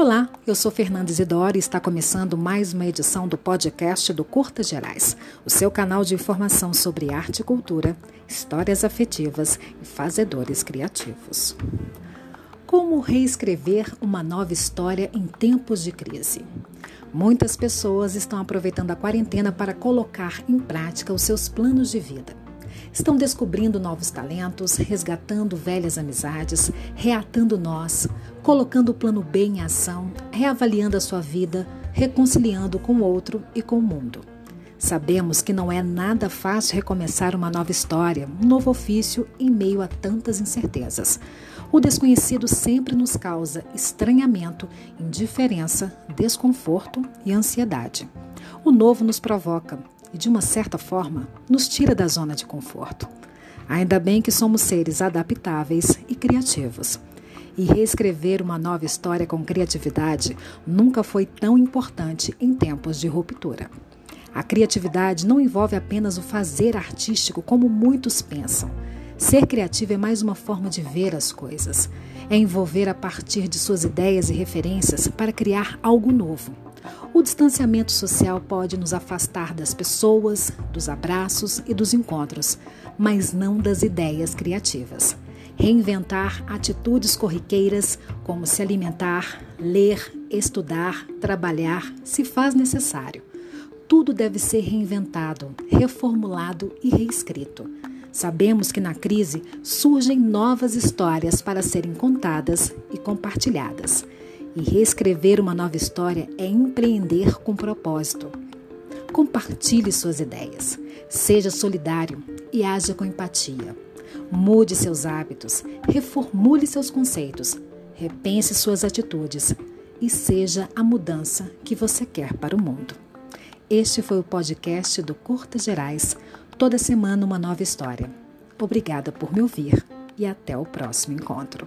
Olá, eu sou Fernanda Isidoro e está começando mais uma edição do podcast do Curtas Gerais, o seu canal de informação sobre arte e cultura, histórias afetivas e fazedores criativos. Como reescrever uma nova história em tempos de crise? Muitas pessoas estão aproveitando a quarentena para colocar em prática os seus planos de vida. Estão descobrindo novos talentos, resgatando velhas amizades, reatando nós, colocando o plano B em ação, reavaliando a sua vida, reconciliando com o outro e com o mundo. Sabemos que não é nada fácil recomeçar uma nova história, um novo ofício em meio a tantas incertezas. O desconhecido sempre nos causa estranhamento, indiferença, desconforto e ansiedade. O novo nos provoca, e, de uma certa forma, nos tira da zona de conforto. Ainda bem que somos seres adaptáveis e criativos. E reescrever uma nova história com criatividade nunca foi tão importante em tempos de ruptura. A criatividade não envolve apenas o fazer artístico como muitos pensam. Ser criativo é mais uma forma de ver as coisas. É envolver a partir de suas ideias e referências para criar algo novo. O distanciamento social pode nos afastar das pessoas, dos abraços e dos encontros, mas não das ideias criativas. Reinventar atitudes corriqueiras, como se alimentar, ler, estudar, trabalhar, se faz necessário. Tudo deve ser reinventado, reformulado e reescrito. Sabemos que na crise surgem novas histórias para serem contadas e compartilhadas. E reescrever uma nova história é empreender com propósito. Compartilhe suas ideias, seja solidário e haja com empatia. Mude seus hábitos, reformule seus conceitos, repense suas atitudes e seja a mudança que você quer para o mundo. Este foi o podcast do Curtas Gerais. Toda semana uma nova história. Obrigada por me ouvir e até o próximo encontro.